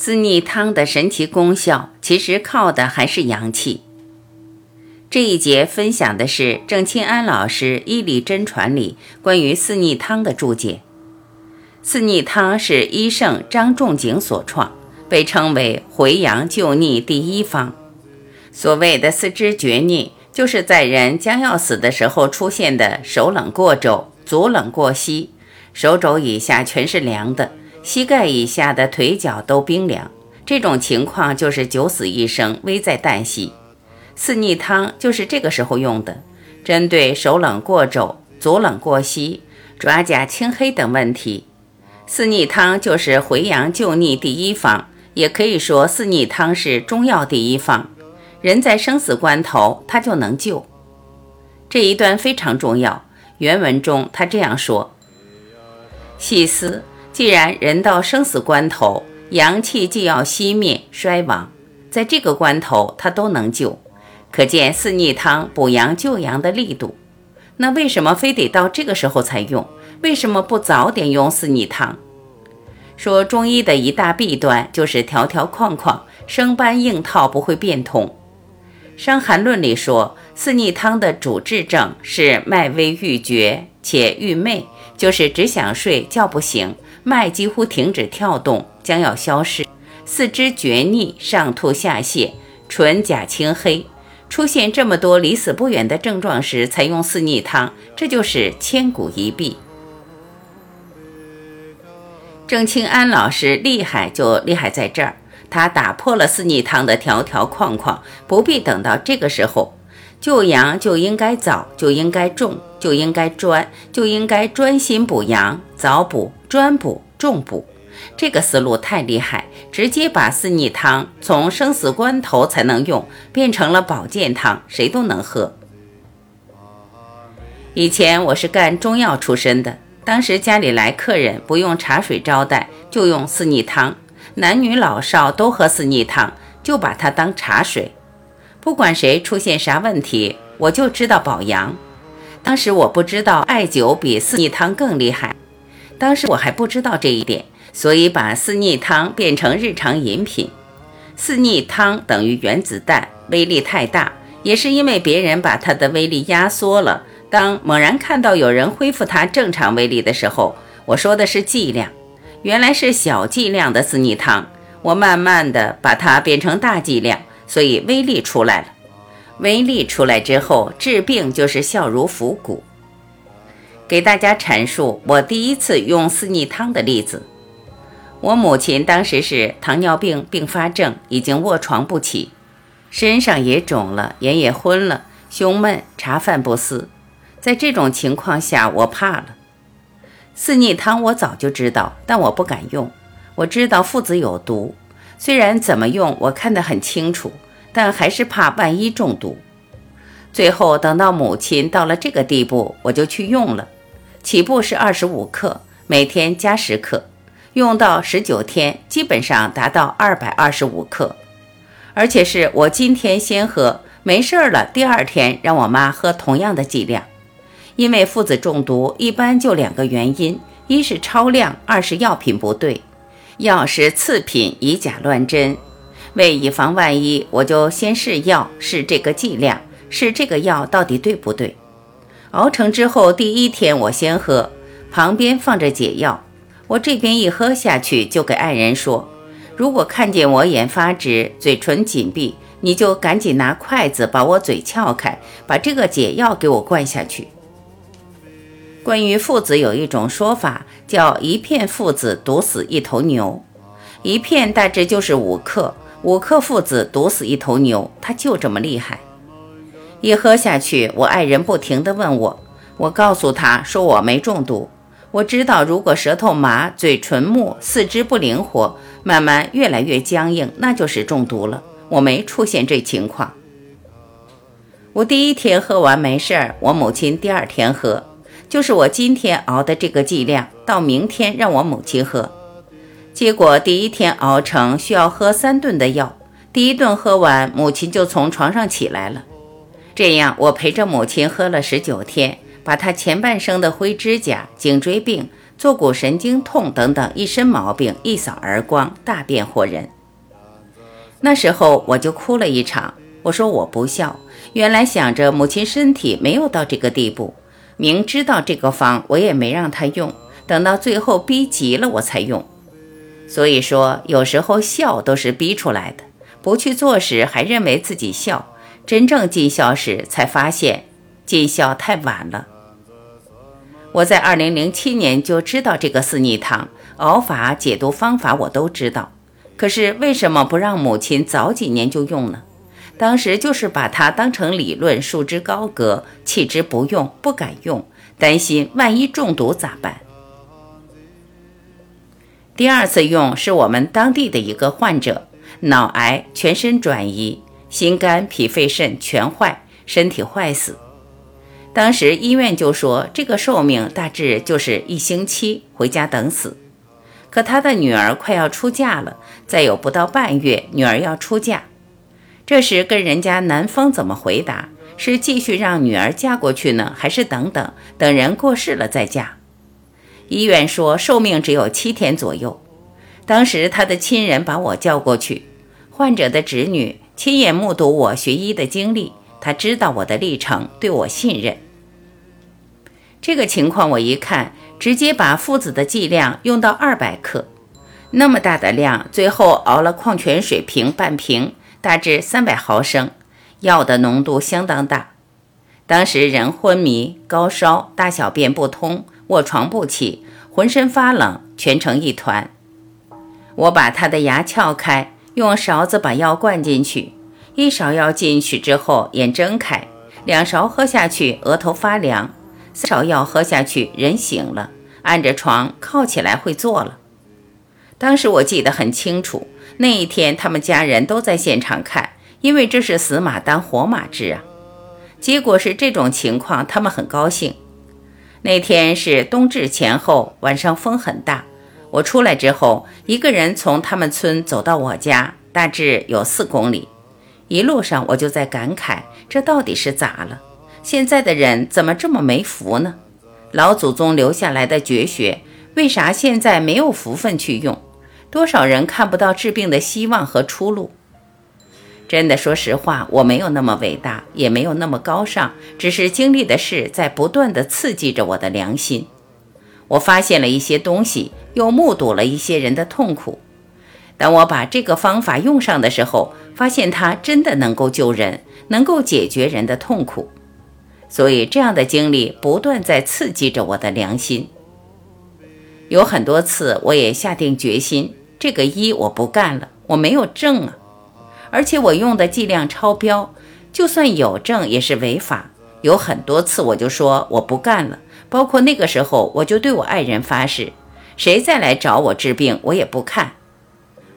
四逆汤的神奇功效，其实靠的还是阳气。这一节分享的是郑清安老师《医理真传》里关于四逆汤的注解。四逆汤是医圣张仲景所创，被称为回阳救逆第一方。所谓的四肢厥逆，就是在人将要死的时候出现的手冷过肘，足冷过膝，手肘以下全是凉的。膝盖以下的腿脚都冰凉，这种情况就是九死一生，危在旦夕。四逆汤就是这个时候用的，针对手冷过肘、足冷过膝、爪甲青黑等问题。四逆汤就是回阳救逆第一方，也可以说四逆汤是中药第一方。人在生死关头，它就能救。这一段非常重要，原文中他这样说：细思。既然人到生死关头，阳气既要熄灭衰亡，在这个关头他都能救，可见四逆汤补阳救阳的力度。那为什么非得到这个时候才用？为什么不早点用四逆汤？说中医的一大弊端就是条条框框，生搬硬套不会变通。《伤寒论》里说，四逆汤的主治症是脉微欲绝且欲寐，就是只想睡觉不醒。脉几乎停止跳动，将要消失，四肢厥逆，上吐下泻，唇甲青黑，出现这么多离死不远的症状时，才用四逆汤，这就是千古一弊。郑清安老师厉害就厉害在这儿，他打破了四逆汤的条条框框，不必等到这个时候，救阳就应该早，就应该重，就应该专，就应该专心补阳，早补。专补重补，这个思路太厉害，直接把四逆汤从生死关头才能用变成了保健汤，谁都能喝。以前我是干中药出身的，当时家里来客人不用茶水招待，就用四逆汤，男女老少都喝四逆汤，就把它当茶水。不管谁出现啥问题，我就知道保阳。当时我不知道艾灸比四逆汤更厉害。当时我还不知道这一点，所以把四逆汤变成日常饮品。四逆汤等于原子弹，威力太大，也是因为别人把它的威力压缩了。当猛然看到有人恢复它正常威力的时候，我说的是剂量，原来是小剂量的四逆汤。我慢慢的把它变成大剂量，所以威力出来了。威力出来之后，治病就是效如伏骨。给大家阐述我第一次用四逆汤的例子。我母亲当时是糖尿病并发症，已经卧床不起，身上也肿了，眼也昏了，胸闷，茶饭不思。在这种情况下，我怕了。四逆汤我早就知道，但我不敢用。我知道附子有毒，虽然怎么用我看得很清楚，但还是怕万一中毒。最后等到母亲到了这个地步，我就去用了。起步是二十五克，每天加十克，用到十九天，基本上达到二百二十五克。而且是我今天先喝，没事儿了，第二天让我妈喝同样的剂量。因为父子中毒一般就两个原因：一是超量，二是药品不对。药是次品，以假乱真。为以防万一，我就先试药，试这个剂量，试这个药到底对不对。熬成之后，第一天我先喝，旁边放着解药。我这边一喝下去，就给爱人说：“如果看见我眼发直、嘴唇紧闭，你就赶紧拿筷子把我嘴撬开，把这个解药给我灌下去。”关于附子有一种说法，叫一片附子毒死一头牛，一片大致就是五克，五克附子毒死一头牛，它就这么厉害。一喝下去，我爱人不停地问我，我告诉他说我没中毒。我知道，如果舌头麻、嘴唇木、四肢不灵活，慢慢越来越僵硬，那就是中毒了。我没出现这情况。我第一天喝完没事儿，我母亲第二天喝，就是我今天熬的这个剂量，到明天让我母亲喝，结果第一天熬成需要喝三顿的药，第一顿喝完，母亲就从床上起来了。这样，我陪着母亲喝了十九天，把她前半生的灰指甲、颈椎病、坐骨神经痛等等一身毛病一扫而光，大变活人。那时候我就哭了一场，我说我不孝，原来想着母亲身体没有到这个地步，明知道这个方我也没让他用，等到最后逼急了我才用。所以说，有时候孝都是逼出来的，不去做时还认为自己孝，真正尽孝时才发现尽孝太晚了。我在二零零七年就知道这个四逆汤熬法、解毒方法我都知道，可是为什么不让母亲早几年就用呢？当时就是把它当成理论，束之高阁，弃之不用，不敢用，担心万一中毒咋办？第二次用是我们当地的一个患者，脑癌，全身转移，心肝脾肺肾全坏，身体坏死。当时医院就说，这个寿命大致就是一星期，回家等死。可他的女儿快要出嫁了，再有不到半月，女儿要出嫁。这时跟人家男方怎么回答？是继续让女儿嫁过去呢，还是等等等人过世了再嫁？医院说寿命只有七天左右。当时他的亲人把我叫过去，患者的侄女亲眼目睹我学医的经历，他知道我的历程，对我信任。这个情况我一看，直接把附子的剂量用到二百克，那么大的量，最后熬了矿泉水瓶半瓶，大致三百毫升，药的浓度相当大。当时人昏迷、高烧、大小便不通、卧床不起、浑身发冷，蜷成一团。我把他的牙撬开，用勺子把药灌进去，一勺药进去之后，眼睁开，两勺喝下去，额头发凉。三勺药喝下去，人醒了，按着床靠起来会坐了。当时我记得很清楚，那一天他们家人都在现场看，因为这是死马当活马治啊。结果是这种情况，他们很高兴。那天是冬至前后，晚上风很大。我出来之后，一个人从他们村走到我家，大致有四公里。一路上我就在感慨，这到底是咋了？现在的人怎么这么没福呢？老祖宗留下来的绝学，为啥现在没有福分去用？多少人看不到治病的希望和出路？真的，说实话，我没有那么伟大，也没有那么高尚，只是经历的事在不断的刺激着我的良心。我发现了一些东西，又目睹了一些人的痛苦。当我把这个方法用上的时候，发现它真的能够救人，能够解决人的痛苦。所以，这样的经历不断在刺激着我的良心。有很多次，我也下定决心，这个医我不干了，我没有证啊，而且我用的剂量超标，就算有证也是违法。有很多次，我就说我不干了，包括那个时候，我就对我爱人发誓，谁再来找我治病，我也不看。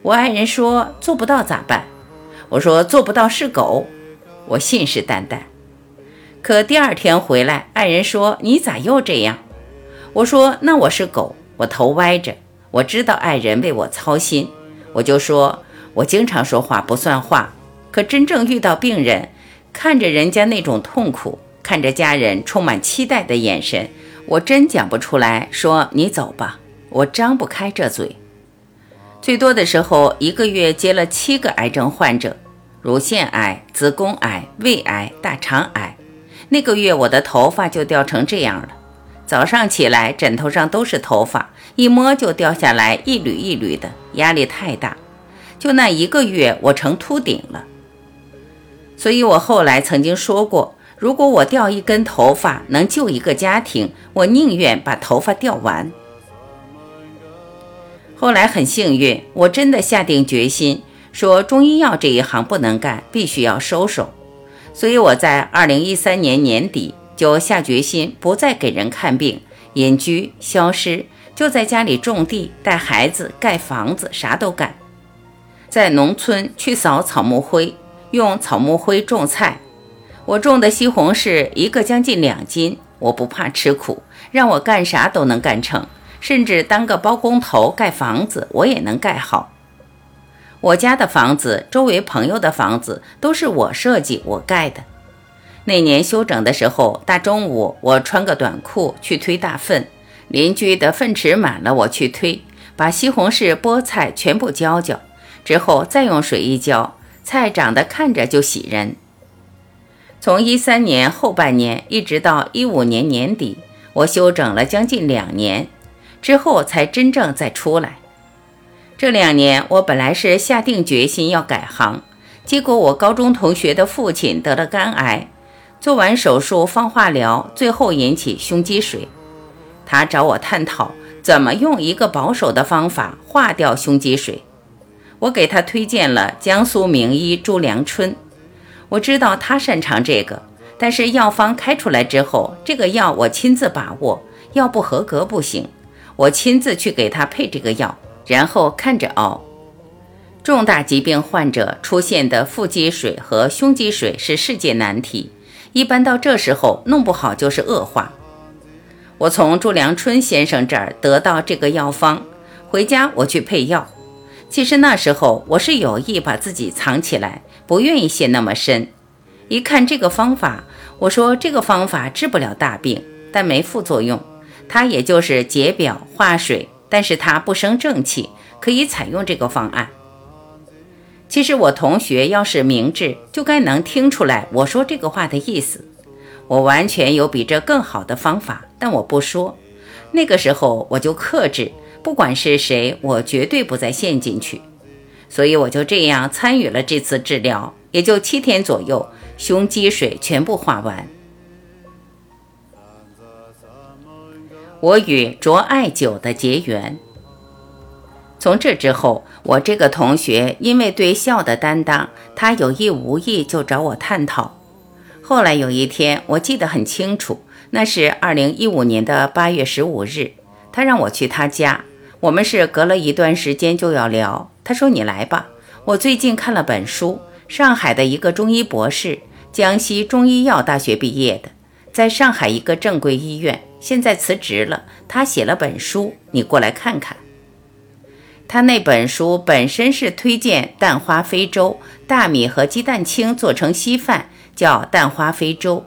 我爱人说做不到咋办？我说做不到是狗，我信誓旦旦。可第二天回来，爱人说：“你咋又这样？”我说：“那我是狗，我头歪着。我知道爱人为我操心，我就说我经常说话不算话。可真正遇到病人，看着人家那种痛苦，看着家人充满期待的眼神，我真讲不出来。说你走吧，我张不开这嘴。最多的时候，一个月接了七个癌症患者：乳腺癌、子宫癌、胃癌、大肠癌。”那个月我的头发就掉成这样了，早上起来枕头上都是头发，一摸就掉下来一缕一缕的，压力太大。就那一个月，我成秃顶了。所以我后来曾经说过，如果我掉一根头发能救一个家庭，我宁愿把头发掉完。后来很幸运，我真的下定决心，说中医药这一行不能干，必须要收手。所以我在二零一三年年底就下决心不再给人看病，隐居消失，就在家里种地、带孩子、盖房子，啥都干。在农村去扫草木灰，用草木灰种菜。我种的西红柿一个将近两斤，我不怕吃苦，让我干啥都能干成，甚至当个包工头盖房子，我也能盖好。我家的房子，周围朋友的房子都是我设计、我盖的。那年休整的时候，大中午我穿个短裤去推大粪，邻居的粪池满了，我去推，把西红柿、菠菜全部浇浇，之后再用水一浇，菜长得看着就喜人。从一三年后半年一直到一五年年底，我休整了将近两年，之后才真正再出来。这两年我本来是下定决心要改行，结果我高中同学的父亲得了肝癌，做完手术放化疗，最后引起胸积水。他找我探讨怎么用一个保守的方法化掉胸积水，我给他推荐了江苏名医朱良春。我知道他擅长这个，但是药方开出来之后，这个药我亲自把握，药不合格不行。我亲自去给他配这个药，然后看着熬。重大疾病患者出现的腹积水和胸积水是世界难题，一般到这时候弄不好就是恶化。我从朱良春先生这儿得到这个药方，回家我去配药。其实那时候我是有意把自己藏起来。不愿意陷那么深，一看这个方法，我说这个方法治不了大病，但没副作用，它也就是解表化水，但是它不生正气，可以采用这个方案。其实我同学要是明智，就该能听出来我说这个话的意思。我完全有比这更好的方法，但我不说。那个时候我就克制，不管是谁，我绝对不再陷进去。所以我就这样参与了这次治疗，也就七天左右，胸积水全部化完。我与卓艾灸的结缘，从这之后，我这个同学因为对孝的担当，他有意无意就找我探讨。后来有一天，我记得很清楚，那是二零一五年的八月十五日，他让我去他家，我们是隔了一段时间就要聊。他说：“你来吧，我最近看了本书，上海的一个中医博士，江西中医药大学毕业的，在上海一个正规医院，现在辞职了。他写了本书，你过来看看。他那本书本身是推荐蛋花非粥，大米和鸡蛋清做成稀饭，叫蛋花非粥。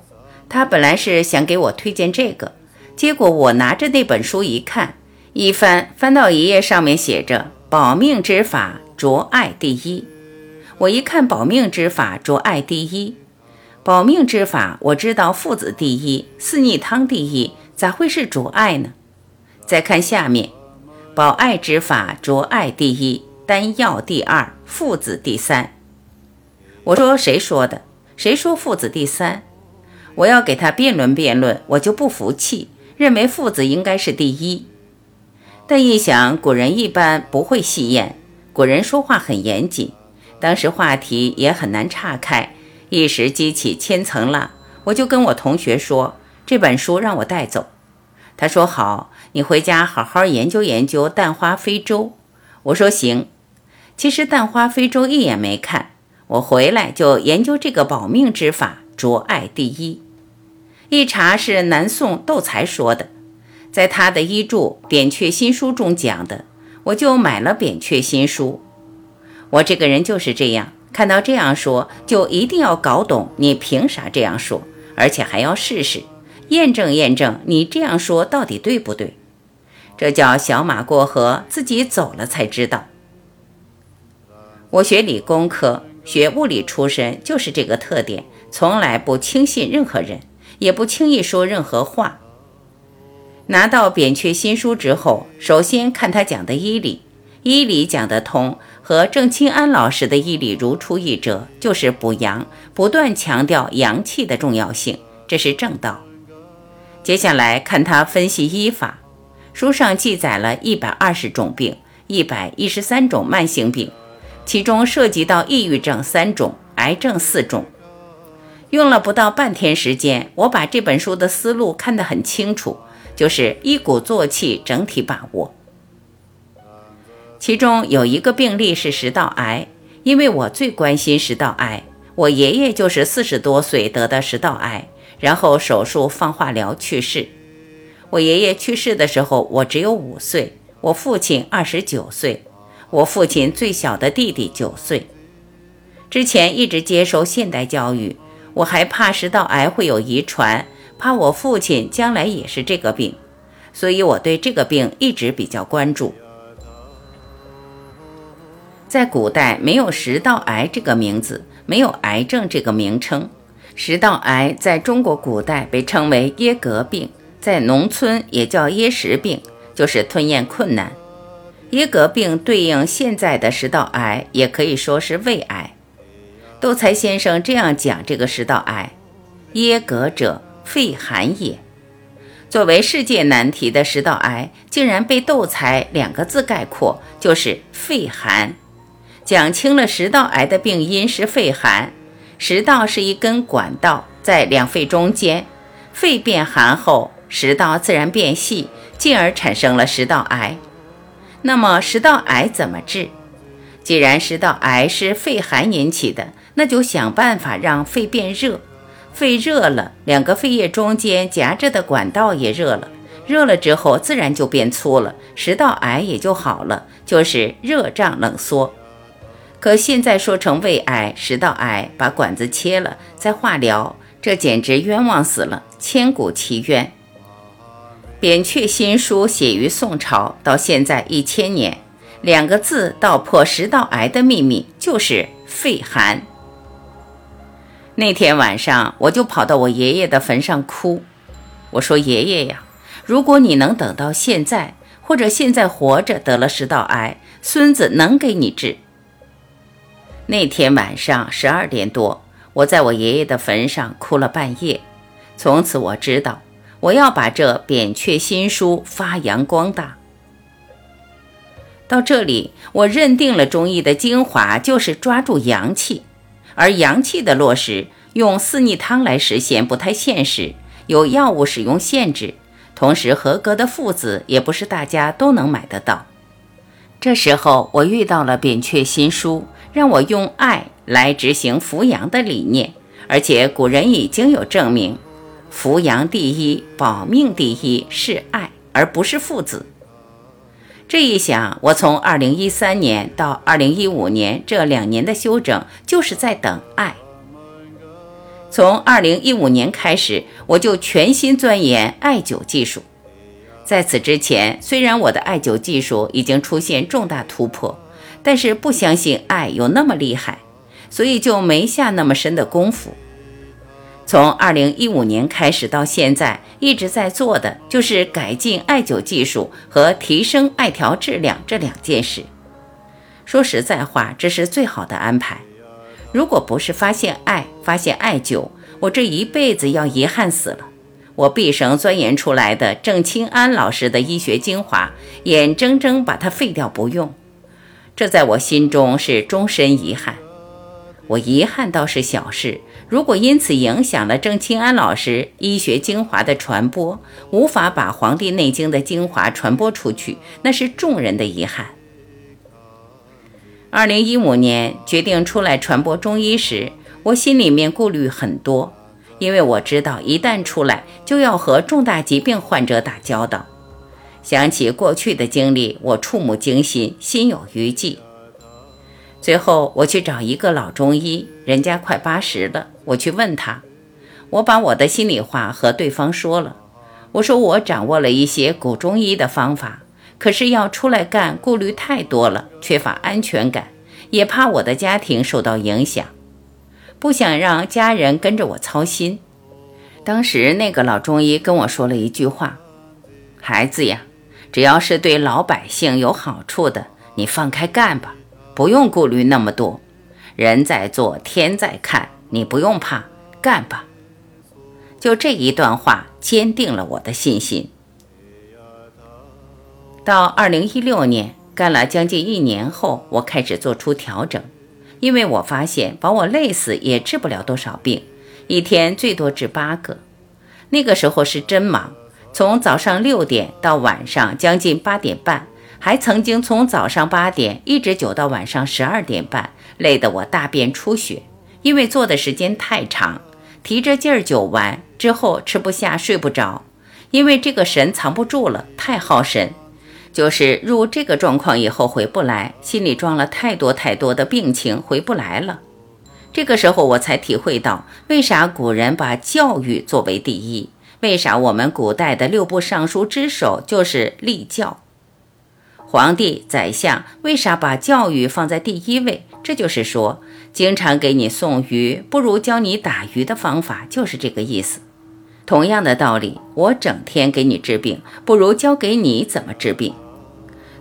他本来是想给我推荐这个，结果我拿着那本书一看，一翻翻到一页，上面写着。”保命之法，着爱第一。我一看，保命之法，着爱第一。保命之法，我知道父子第一，四逆汤第一，咋会是着爱呢？再看下面，保爱之法，着爱第一，丹药第二，父子第三。我说谁说的？谁说父子第三？我要给他辩论辩论，我就不服气，认为父子应该是第一。但一想，古人一般不会戏言，古人说话很严谨，当时话题也很难岔开，一时激起千层浪。我就跟我同学说，这本书让我带走。他说好，你回家好好研究研究蛋花非洲。我说行。其实蛋花非洲一眼没看，我回来就研究这个保命之法，着爱第一。一查是南宋窦才说的。在他的医著《扁鹊新书》中讲的，我就买了《扁鹊新书》。我这个人就是这样，看到这样说，就一定要搞懂你凭啥这样说，而且还要试试验证验证你这样说到底对不对。这叫小马过河，自己走了才知道。我学理工科，学物理出身，就是这个特点，从来不轻信任何人，也不轻易说任何话。拿到《扁鹊新书》之后，首先看他讲的医理，医理讲得通，和郑清安老师的医理如出一辙，就是补阳，不断强调阳气的重要性，这是正道。接下来看他分析医法，书上记载了一百二十种病，一百一十三种慢性病，其中涉及到抑郁症三种，癌症四种。用了不到半天时间，我把这本书的思路看得很清楚。就是一鼓作气，整体把握。其中有一个病例是食道癌，因为我最关心食道癌。我爷爷就是四十多岁得的食道癌，然后手术放化疗去世。我爷爷去世的时候，我只有五岁，我父亲二十九岁，我父亲最小的弟弟九岁。之前一直接受现代教育，我还怕食道癌会有遗传。怕我父亲将来也是这个病，所以我对这个病一直比较关注。在古代没有食道癌这个名字，没有癌症这个名称。食道癌在中国古代被称为噎膈病，在农村也叫噎食病，就是吞咽困难。噎膈病对应现在的食道癌，也可以说是胃癌。窦才先生这样讲这个食道癌：噎膈者，肺寒也。作为世界难题的食道癌，竟然被窦才两个字概括，就是肺寒。讲清了食道癌的病因是肺寒。食道是一根管道，在两肺中间，肺变寒后，食道自然变细，进而产生了食道癌。那么食道癌怎么治？既然食道癌是肺寒引起的，那就想办法让肺变热。肺热了，两个肺叶中间夹着的管道也热了，热了之后自然就变粗了，食道癌也就好了，就是热胀冷缩。可现在说成胃癌、食道癌，把管子切了再化疗，这简直冤枉死了，千古奇冤。扁鹊新书写于宋朝，到现在一千年，两个字道破食道癌的秘密，就是肺寒。那天晚上，我就跑到我爷爷的坟上哭，我说：“爷爷呀，如果你能等到现在，或者现在活着得了食道癌，孙子能给你治。”那天晚上十二点多，我在我爷爷的坟上哭了半夜。从此我知道，我要把这扁鹊新书发扬光大。到这里，我认定了中医的精华就是抓住阳气，而阳气的落实，用四逆汤来实现不太现实，有药物使用限制，同时合格的附子也不是大家都能买得到。这时候，我遇到了扁鹊新书。让我用爱来执行扶阳的理念，而且古人已经有证明，扶阳第一，保命第一是爱，而不是父子。这一想，我从二零一三年到二零一五年这两年的休整，就是在等爱。从二零一五年开始，我就全心钻研艾灸技术。在此之前，虽然我的艾灸技术已经出现重大突破。但是不相信爱有那么厉害，所以就没下那么深的功夫。从二零一五年开始到现在，一直在做的就是改进艾灸技术和提升艾条质量这两件事。说实在话，这是最好的安排。如果不是发现爱，发现艾灸，我这一辈子要遗憾死了。我毕生钻研出来的郑清安老师的医学精华，眼睁睁把它废掉不用。这在我心中是终身遗憾。我遗憾倒是小事，如果因此影响了郑清安老师医学精华的传播，无法把《黄帝内经》的精华传播出去，那是众人的遗憾。二零一五年决定出来传播中医时，我心里面顾虑很多，因为我知道一旦出来，就要和重大疾病患者打交道。想起过去的经历，我触目惊心，心有余悸。最后，我去找一个老中医，人家快八十了。我去问他，我把我的心里话和对方说了。我说我掌握了一些古中医的方法，可是要出来干，顾虑太多了，缺乏安全感，也怕我的家庭受到影响，不想让家人跟着我操心。当时那个老中医跟我说了一句话：“孩子呀。”只要是对老百姓有好处的，你放开干吧，不用顾虑那么多。人在做，天在看，你不用怕，干吧。就这一段话，坚定了我的信心。到二零一六年，干了将近一年后，我开始做出调整，因为我发现把我累死也治不了多少病，一天最多治八个。那个时候是真忙。从早上六点到晚上将近八点半，还曾经从早上八点一直灸到晚上十二点半，累得我大便出血。因为做的时间太长，提着劲儿灸完之后吃不下睡不着，因为这个神藏不住了，太耗神。就是入这个状况以后回不来，心里装了太多太多的病情，回不来了。这个时候我才体会到，为啥古人把教育作为第一。为啥我们古代的六部尚书之首就是立教？皇帝、宰相为啥把教育放在第一位？这就是说，经常给你送鱼，不如教你打鱼的方法，就是这个意思。同样的道理，我整天给你治病，不如教给你怎么治病。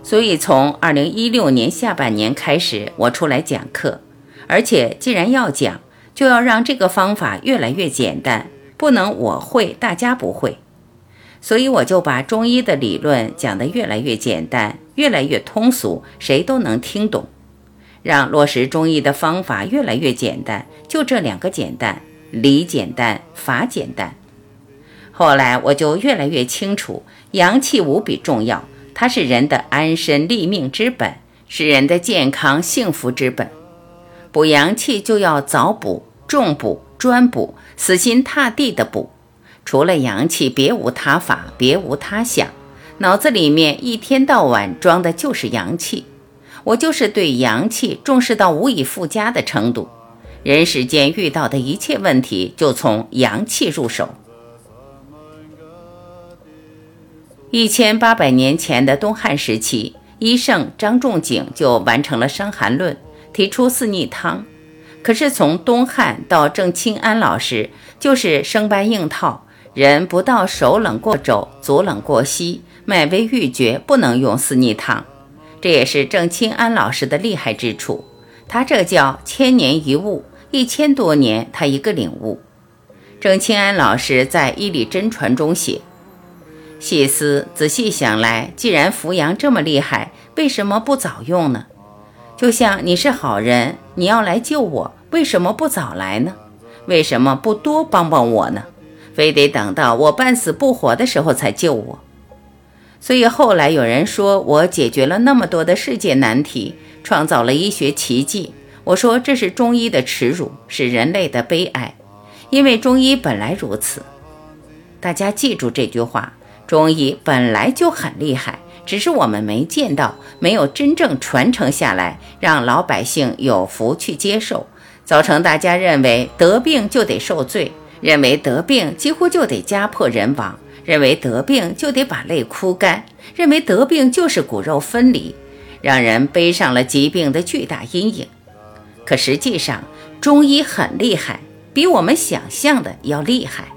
所以，从二零一六年下半年开始，我出来讲课，而且既然要讲，就要让这个方法越来越简单，不能我会大家不会。所以，我就把中医的理论讲得越来越简单，越来越通俗，谁都能听懂。让落实中医的方法越来越简单，就这两个简单：理简单，法简单。后来我就越来越清楚，阳气无比重要，它是人的安身立命之本，是人的健康幸福之本。补阳气就要早补、重补、专补，死心塌地的补。除了阳气，别无他法，别无他想。脑子里面一天到晚装的就是阳气。我就是对阳气重视到无以复加的程度，人世间遇到的一切问题就从阳气入手。一千八百年前的东汉时期，医圣张仲景就完成了《伤寒论》，提出四逆汤。可是从东汉到郑清安老师，就是生搬硬套，人不到手冷过肘，足冷过膝，脉微欲绝，不能用四逆汤。这也是郑清安老师的厉害之处，他这叫千年一悟，一千多年他一个领悟。郑清安老师在《医理真传》中写：细思仔细想来，既然扶阳这么厉害，为什么不早用呢？就像你是好人，你要来救我，为什么不早来呢？为什么不多帮帮我呢？非得等到我半死不活的时候才救我？所以后来有人说我解决了那么多的世界难题，创造了医学奇迹。我说这是中医的耻辱，是人类的悲哀，因为中医本来如此。大家记住这句话：中医本来就很厉害，只是我们没见到，没有真正传承下来，让老百姓有福去接受，造成大家认为得病就得受罪，认为得病几乎就得家破人亡。认为得病就得把泪哭干，认为得病就是骨肉分离，让人背上了疾病的巨大阴影。可实际上，中医很厉害，比我们想象的要厉害。